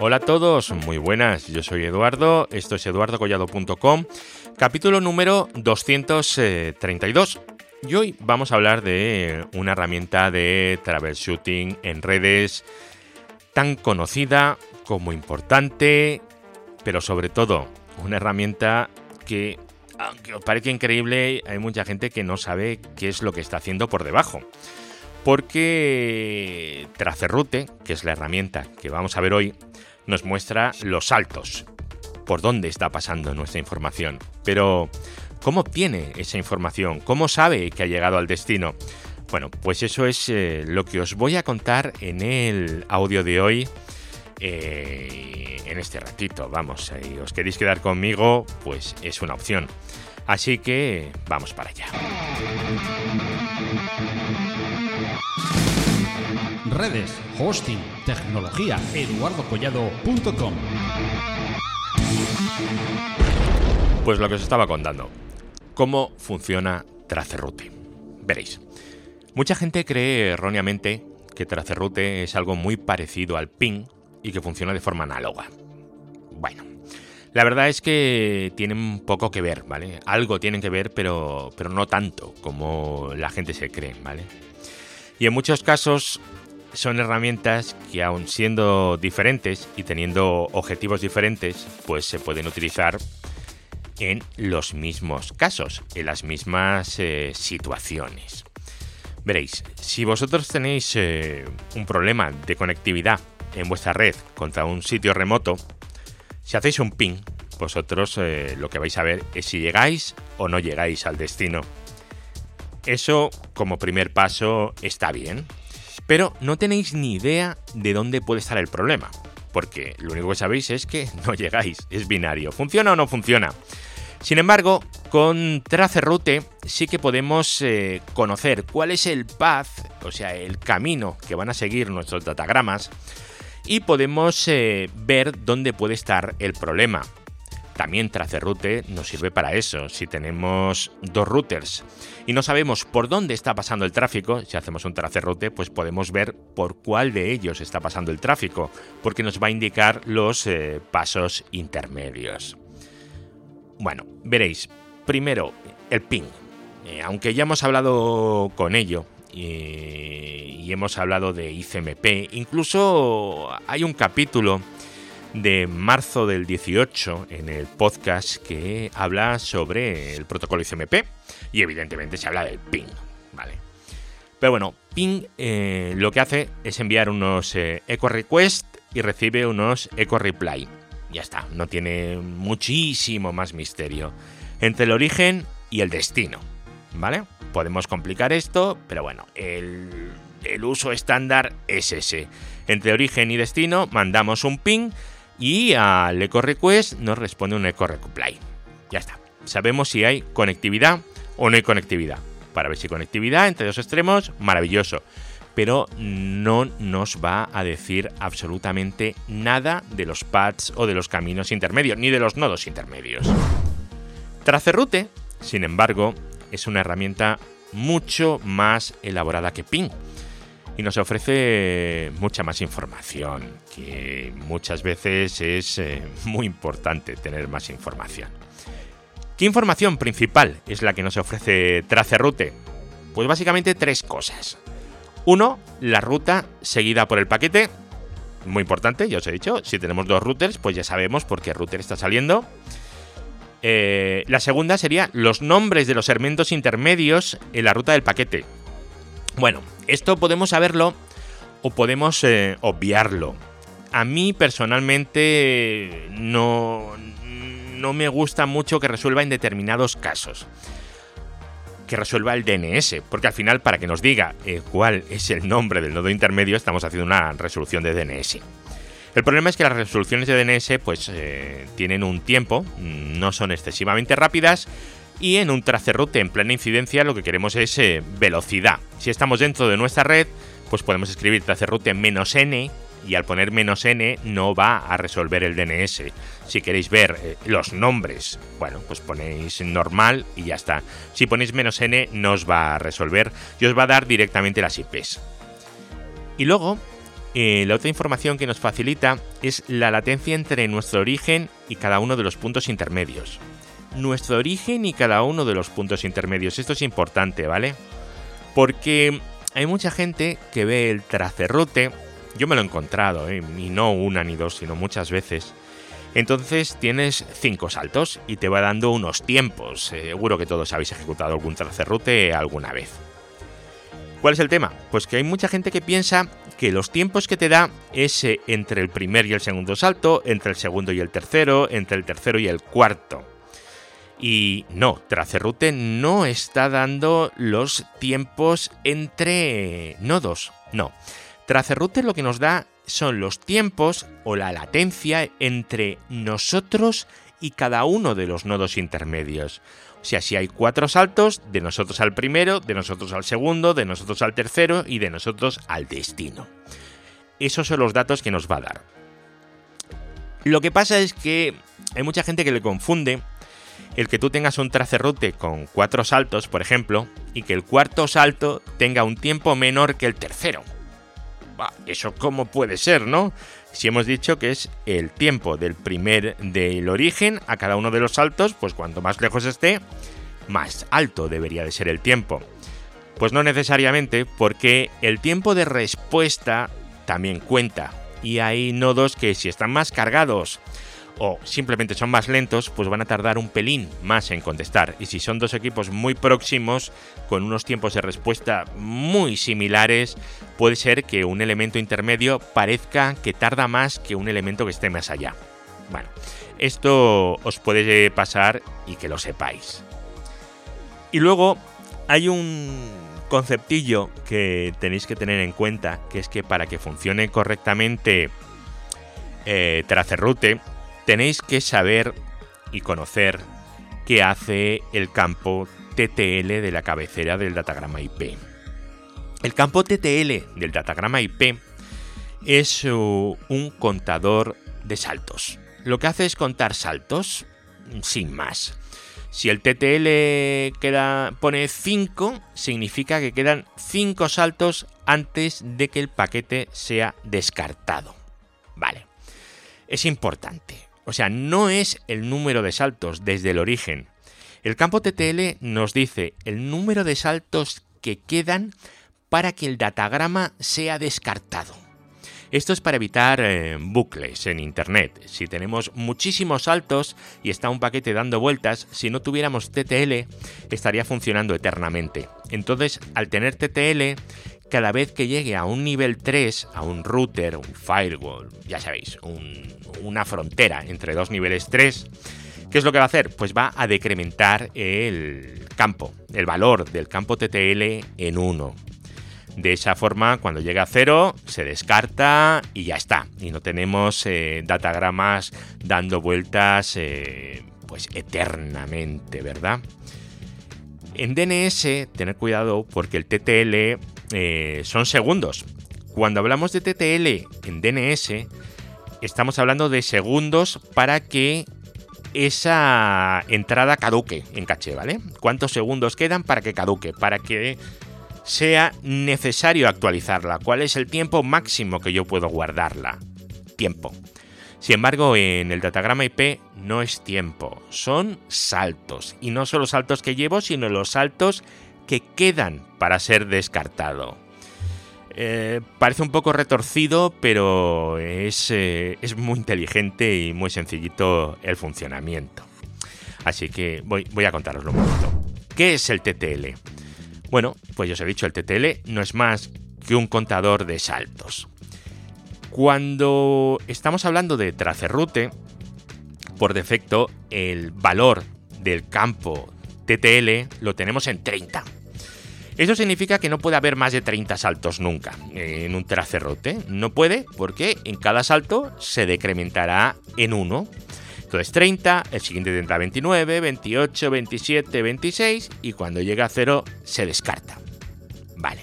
Hola a todos, muy buenas, yo soy Eduardo, esto es eduardocollado.com, capítulo número 232. Y hoy vamos a hablar de una herramienta de troubleshooting en redes tan conocida como importante, pero sobre todo una herramienta que, aunque os parezca increíble, hay mucha gente que no sabe qué es lo que está haciendo por debajo. Porque Tracerrute, que es la herramienta que vamos a ver hoy, nos muestra los saltos, por dónde está pasando nuestra información. Pero, ¿cómo obtiene esa información? ¿Cómo sabe que ha llegado al destino? Bueno, pues eso es eh, lo que os voy a contar en el audio de hoy. Eh, en este ratito, vamos, si os queréis quedar conmigo, pues es una opción. Así que vamos para allá. redes, hosting, tecnología, eduardocollado.com. Pues lo que os estaba contando. ¿Cómo funciona Tracerrute? Veréis. Mucha gente cree erróneamente que Tracerrute es algo muy parecido al ping y que funciona de forma análoga. Bueno, la verdad es que tienen poco que ver, ¿vale? Algo tienen que ver, pero, pero no tanto como la gente se cree, ¿vale? Y en muchos casos son herramientas que aun siendo diferentes y teniendo objetivos diferentes, pues se pueden utilizar en los mismos casos, en las mismas eh, situaciones. Veréis, si vosotros tenéis eh, un problema de conectividad en vuestra red contra un sitio remoto, si hacéis un ping, vosotros eh, lo que vais a ver es si llegáis o no llegáis al destino. Eso como primer paso está bien, pero no tenéis ni idea de dónde puede estar el problema, porque lo único que sabéis es que no llegáis, es binario, ¿funciona o no funciona? Sin embargo, con Tracerroute sí que podemos eh, conocer cuál es el path, o sea, el camino que van a seguir nuestros datagramas, y podemos eh, ver dónde puede estar el problema. También Tracerroute nos sirve para eso. Si tenemos dos routers y no sabemos por dónde está pasando el tráfico, si hacemos un Tracerroute, pues podemos ver por cuál de ellos está pasando el tráfico, porque nos va a indicar los eh, pasos intermedios. Bueno, veréis, primero, el ping. Eh, aunque ya hemos hablado con ello, y hemos hablado de ICMP. Incluso hay un capítulo de marzo del 18 en el podcast que habla sobre el protocolo ICMP y evidentemente se habla del ping, ¿vale? Pero bueno, ping eh, lo que hace es enviar unos eh, echo request y recibe unos echo reply. Ya está, no tiene muchísimo más misterio entre el origen y el destino, ¿vale? Podemos complicar esto, pero bueno, el, uso estándar es ese. Entre origen y destino mandamos un ping y al echo request nos responde un echo reply. Ya está. Sabemos si hay conectividad o no hay conectividad. Para ver si conectividad entre dos extremos, maravilloso. Pero no nos va a decir absolutamente nada de los paths o de los caminos intermedios, ni de los nodos intermedios. Tracerrute, sin embargo, es una herramienta mucho más elaborada que Ping y nos ofrece mucha más información, que muchas veces es eh, muy importante tener más información. ¿Qué información principal es la que nos ofrece Tracerroute? Pues básicamente tres cosas. Uno, la ruta seguida por el paquete. Muy importante, ya os he dicho, si tenemos dos routers, pues ya sabemos por qué router está saliendo. Eh, la segunda sería los nombres de los segmentos intermedios en la ruta del paquete. Bueno, esto podemos saberlo o podemos eh, obviarlo. A mí personalmente no, no me gusta mucho que resuelva en determinados casos. Que resuelva el DNS, porque al final para que nos diga eh, cuál es el nombre del nodo intermedio estamos haciendo una resolución de DNS. El problema es que las resoluciones de DNS pues eh, tienen un tiempo, no son excesivamente rápidas y en un tracerroute en plena incidencia lo que queremos es eh, velocidad. Si estamos dentro de nuestra red, pues podemos escribir tracerroute menos n y al poner menos n no va a resolver el DNS. Si queréis ver eh, los nombres, bueno, pues ponéis normal y ya está. Si ponéis menos n no os va a resolver y os va a dar directamente las IPs. Y luego, eh, la otra información que nos facilita es la latencia entre nuestro origen y cada uno de los puntos intermedios. Nuestro origen y cada uno de los puntos intermedios. Esto es importante, ¿vale? Porque hay mucha gente que ve el tracerrote, yo me lo he encontrado, ¿eh? y no una ni dos, sino muchas veces. Entonces tienes cinco saltos y te va dando unos tiempos. Seguro que todos habéis ejecutado algún tracerrote alguna vez. ¿Cuál es el tema? Pues que hay mucha gente que piensa que los tiempos que te da es entre el primer y el segundo salto, entre el segundo y el tercero, entre el tercero y el cuarto. Y no, Tracerroute no está dando los tiempos entre nodos, no. Tracerroute lo que nos da son los tiempos o la latencia entre nosotros y cada uno de los nodos intermedios. Si hay cuatro saltos, de nosotros al primero, de nosotros al segundo, de nosotros al tercero y de nosotros al destino. Esos son los datos que nos va a dar. Lo que pasa es que hay mucha gente que le confunde el que tú tengas un tracerrote con cuatro saltos, por ejemplo, y que el cuarto salto tenga un tiempo menor que el tercero. Eso cómo puede ser, ¿no? Si hemos dicho que es el tiempo del primer del origen a cada uno de los saltos, pues cuanto más lejos esté, más alto debería de ser el tiempo. Pues no necesariamente, porque el tiempo de respuesta también cuenta. Y hay nodos que si están más cargados o simplemente son más lentos, pues van a tardar un pelín más en contestar. Y si son dos equipos muy próximos, con unos tiempos de respuesta muy similares, puede ser que un elemento intermedio parezca que tarda más que un elemento que esté más allá. Bueno, esto os puede pasar y que lo sepáis. Y luego hay un conceptillo que tenéis que tener en cuenta, que es que para que funcione correctamente eh, Tracerroute, tenéis que saber y conocer qué hace el campo TTL de la cabecera del datagrama IP. El campo TTL del datagrama IP es uh, un contador de saltos. Lo que hace es contar saltos sin más. Si el TTL queda, pone 5, significa que quedan 5 saltos antes de que el paquete sea descartado. Vale. Es importante. O sea, no es el número de saltos desde el origen. El campo TTL nos dice el número de saltos que quedan para que el datagrama sea descartado. Esto es para evitar eh, bucles en Internet. Si tenemos muchísimos saltos y está un paquete dando vueltas, si no tuviéramos TTL estaría funcionando eternamente. Entonces, al tener TTL, cada vez que llegue a un nivel 3, a un router, un firewall, ya sabéis, una frontera entre dos niveles 3, ¿qué es lo que va a hacer? Pues va a decrementar el campo, el valor del campo TTL en 1. De esa forma, cuando llega a 0, se descarta y ya está. Y no tenemos eh, datagramas dando vueltas eh, pues eternamente, ¿verdad? En DNS, tener cuidado porque el TTL eh, son segundos. Cuando hablamos de TTL en DNS, estamos hablando de segundos para que esa entrada caduque en caché, ¿vale? ¿Cuántos segundos quedan para que caduque? Para que sea necesario actualizarla. ¿Cuál es el tiempo máximo que yo puedo guardarla? Tiempo. Sin embargo, en el datagrama IP no es tiempo, son saltos. Y no son los saltos que llevo, sino los saltos que quedan para ser descartado. Eh, parece un poco retorcido, pero es, eh, es, muy inteligente y muy sencillito el funcionamiento. Así que voy, voy a contaroslo un poquito. ¿Qué es el TTL? Bueno, pues ya os he dicho, el TTL no es más que un contador de saltos. Cuando estamos hablando de tracerroute, por defecto el valor del campo TTL lo tenemos en 30. Eso significa que no puede haber más de 30 saltos nunca en un tracerrote. No puede porque en cada salto se decrementará en uno. Entonces 30, el siguiente tendrá 29, 28, 27, 26 y cuando llega a 0 se descarta. Vale.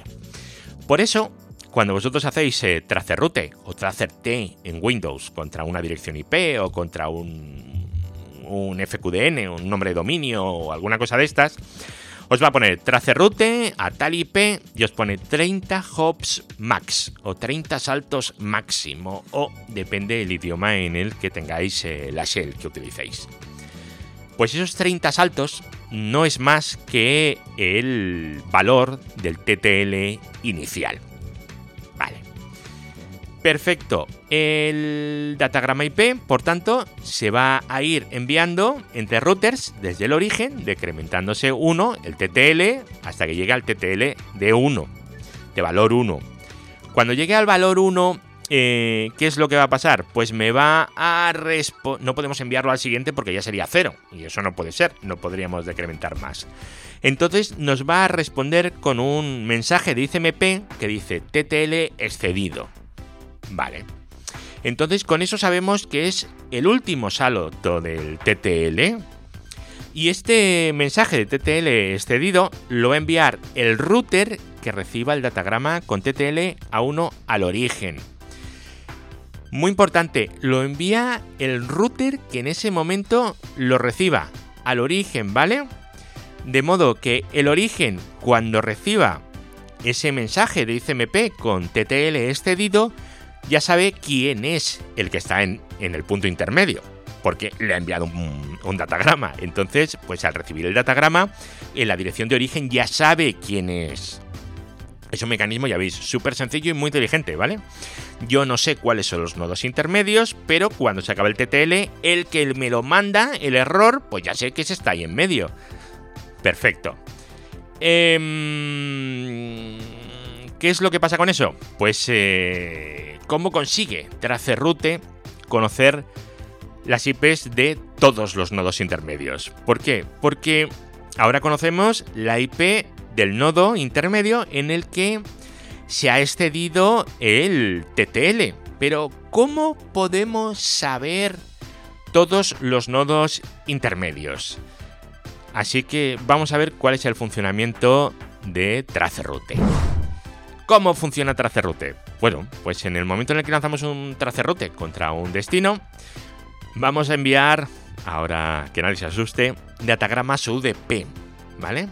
Por eso cuando vosotros hacéis eh, tracerroute o tracert en Windows contra una dirección IP o contra un, un FQDN, un nombre de dominio o alguna cosa de estas, os va a poner tracerroute a tal IP y os pone 30 hops max o 30 saltos máximo o depende del idioma en el que tengáis eh, la shell que utilicéis. Pues esos 30 saltos no es más que el valor del TTL inicial. Perfecto. El datagrama IP, por tanto, se va a ir enviando entre routers desde el origen, decrementándose 1, el TTL, hasta que llegue al TTL de 1, de valor 1. Cuando llegue al valor 1, eh, ¿qué es lo que va a pasar? Pues me va a responder... No podemos enviarlo al siguiente porque ya sería 0, y eso no puede ser, no podríamos decrementar más. Entonces nos va a responder con un mensaje de ICMP que dice TTL excedido. Vale. Entonces con eso sabemos que es el último salto del TTL. Y este mensaje de TTL excedido lo va a enviar el router que reciba el datagrama con TTL a 1 al origen. Muy importante, lo envía el router que en ese momento lo reciba al origen, ¿vale? De modo que el origen, cuando reciba ese mensaje de ICMP con TTL excedido, ya sabe quién es el que está en, el punto intermedio, porque le ha enviado un, datagrama. Entonces, pues al recibir el datagrama, en la dirección de origen ya sabe quién es. Es un mecanismo, ya veis, súper sencillo y muy inteligente, ¿vale? Yo no sé cuáles son los nodos intermedios, pero cuando se acaba el TTL, el que me lo manda, el error, pues ya sé que se está ahí en medio. Perfecto. Eh, ¿Qué es lo que pasa con eso? Pues, eh, ¿cómo consigue Tracerroute conocer las IPs de todos los nodos intermedios? ¿Por qué? Porque ahora conocemos la IP del nodo intermedio en el que se ha excedido el TTL. Pero, ¿cómo podemos saber todos los nodos intermedios? Así que vamos a ver cuál es el funcionamiento de Tracerroute. ¿Cómo funciona Tracerroute? Bueno, pues en el momento en el que lanzamos un Tracerroute contra un destino, vamos a enviar, ahora que nadie se asuste, datagramas UDP, ¿vale?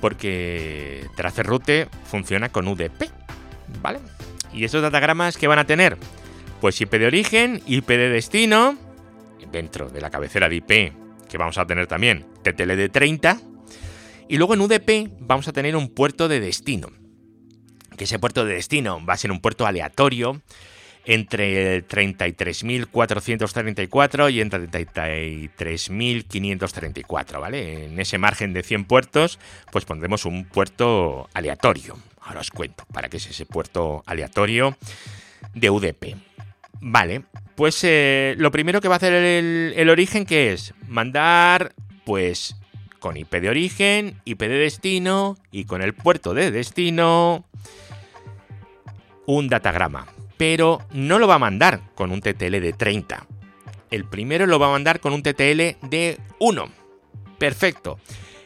Porque Tracerroute funciona con UDP, ¿vale? ¿Y estos datagramas qué van a tener? Pues IP de origen, IP de destino, dentro de la cabecera de IP, que vamos a tener también TTL de 30, y luego en UDP vamos a tener un puerto de destino que ese puerto de destino va a ser un puerto aleatorio entre el 33.434 y entre 33.534, ¿vale? En ese margen de 100 puertos, pues pondremos un puerto aleatorio. Ahora os cuento para qué es ese puerto aleatorio de UDP. Vale, pues eh, lo primero que va a hacer el, el origen, que es mandar, pues, con IP de origen, IP de destino y con el puerto de destino un datagrama, pero no lo va a mandar con un TTL de 30. El primero lo va a mandar con un TTL de 1. Perfecto.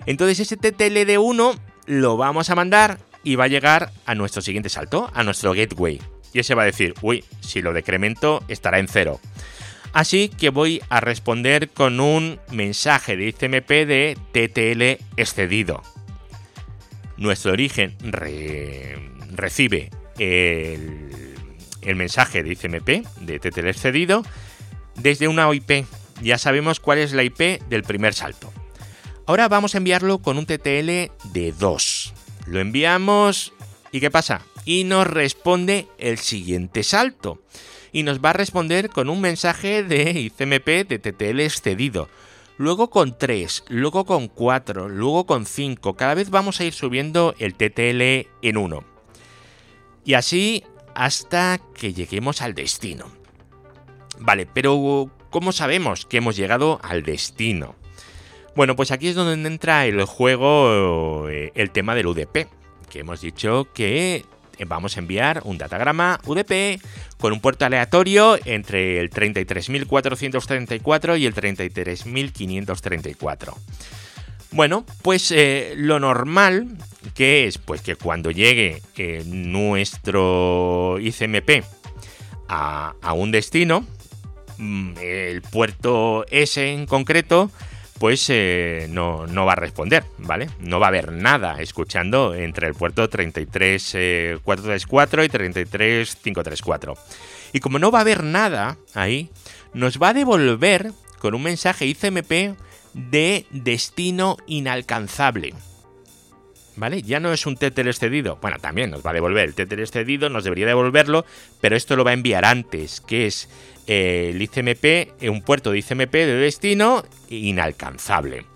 Entonces ese TTL de 1 lo vamos a mandar y va a llegar a nuestro siguiente salto, a nuestro gateway. Y ese va a decir, uy, si lo decremento estará en 0. Así que voy a responder con un mensaje de ICMP de TTL excedido. Nuestro origen recibe el, mensaje de ICMP de TTL excedido desde una IP. Ya sabemos cuál es la IP del primer salto. Ahora vamos a enviarlo con un TTL de 2. Lo enviamos y ¿qué pasa? Y nos responde el siguiente salto. Y nos va a responder con un mensaje de ICMP de TTL excedido. Luego con 3, luego con 4, luego con 5. Cada vez vamos a ir subiendo el TTL en 1. Y así hasta que lleguemos al destino. Vale, pero ¿cómo sabemos que hemos llegado al destino? Bueno, pues aquí es donde entra el juego eh, el tema del UDP, que hemos dicho que vamos a enviar un datagrama UDP con un puerto aleatorio entre el 33.434 y el 33.534. Bueno, pues eh, lo normal, ¿Qué es? Pues que cuando llegue eh, nuestro ICMP a, a un destino, mm, el puerto S en concreto, pues eh, no, no, va a responder, ¿vale? No va a haber nada escuchando entre el puerto 33434 y 33534. Y como no va a haber nada ahí, nos va a devolver con un mensaje ICMP de destino inalcanzable. ¿Vale? Ya no es un tether excedido. Bueno, también nos va a devolver el tether excedido, nos debería devolverlo, pero esto lo va a enviar antes, que es eh, el ICMP, un puerto de ICMP de destino inalcanzable.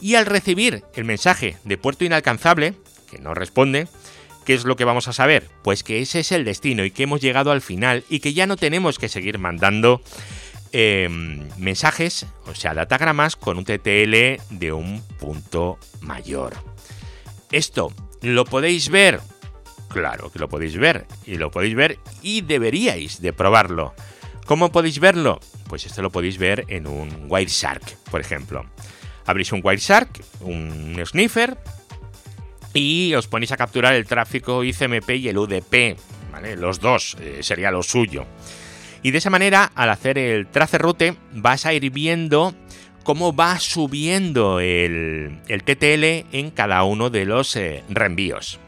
Y al recibir el mensaje de puerto inalcanzable, que no responde, ¿qué es lo que vamos a saber? Pues que ese es el destino y que hemos llegado al final y que ya no tenemos que seguir mandando em, mensajes, o sea, datagramas con un TTL de un punto mayor. Esto lo podéis ver, claro que lo podéis ver, y lo podéis ver y deberíais de probarlo. ¿Cómo podéis verlo? Pues esto lo podéis ver en un Wireshark, por ejemplo. Abrís un Wireshark, un sniffer, y os ponéis a capturar el tráfico ICMP y el UDP, ¿vale? Los dos, eh, sería lo suyo. Y de esa manera, al hacer el traceroute, vas a ir viendo cómo va subiendo el, TTL en cada uno de los eh, reenvíos.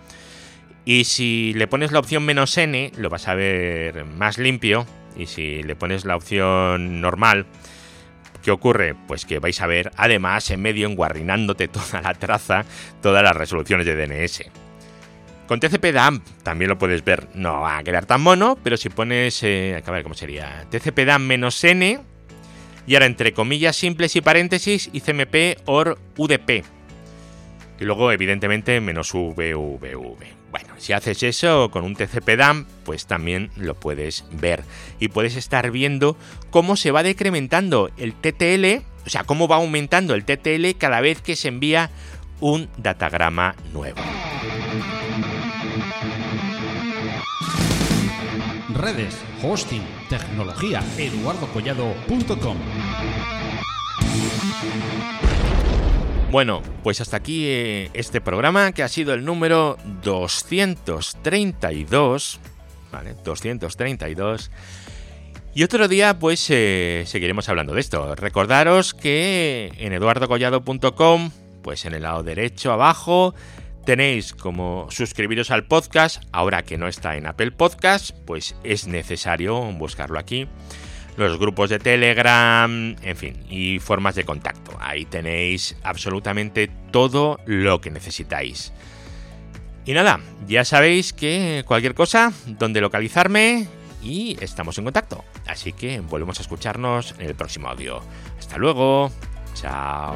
Y si le pones la opción menos "-n", lo vas a ver más limpio. Y si le pones la opción normal, ¿qué ocurre? Pues que vais a ver, además, en medio, enguarrinándote toda la traza, todas las resoluciones de DNS. Con TCP DAM también lo puedes ver, no va a quedar tan mono, pero si pones, eh, a ver cómo sería, TCP DAM menos "-n", y ahora entre comillas simples y paréntesis ICMP OR UDP. Y luego evidentemente menos VVV. Bueno, si haces eso con un TCP DAM, pues también lo puedes ver. Y puedes estar viendo cómo se va decrementando el TTL, o sea, cómo va aumentando el TTL cada vez que se envía un datagrama nuevo. Redes, hosting, tecnología, eduardocollado.com. Bueno, pues hasta aquí eh, este programa que ha sido el número 232, ¿vale? 232. Y otro día pues eh, seguiremos hablando de esto. Recordaros que en eduardocollado.com, pues en el lado derecho abajo, tenéis como suscribiros al podcast, ahora que no está en Apple Podcast, pues es necesario buscarlo aquí. Los grupos de Telegram, en fin, y formas de contacto. Ahí tenéis absolutamente todo lo que necesitáis. Y nada, ya sabéis que cualquier cosa, donde localizarme y estamos en contacto. Así que volvemos a escucharnos en el próximo audio. Hasta luego. Chao.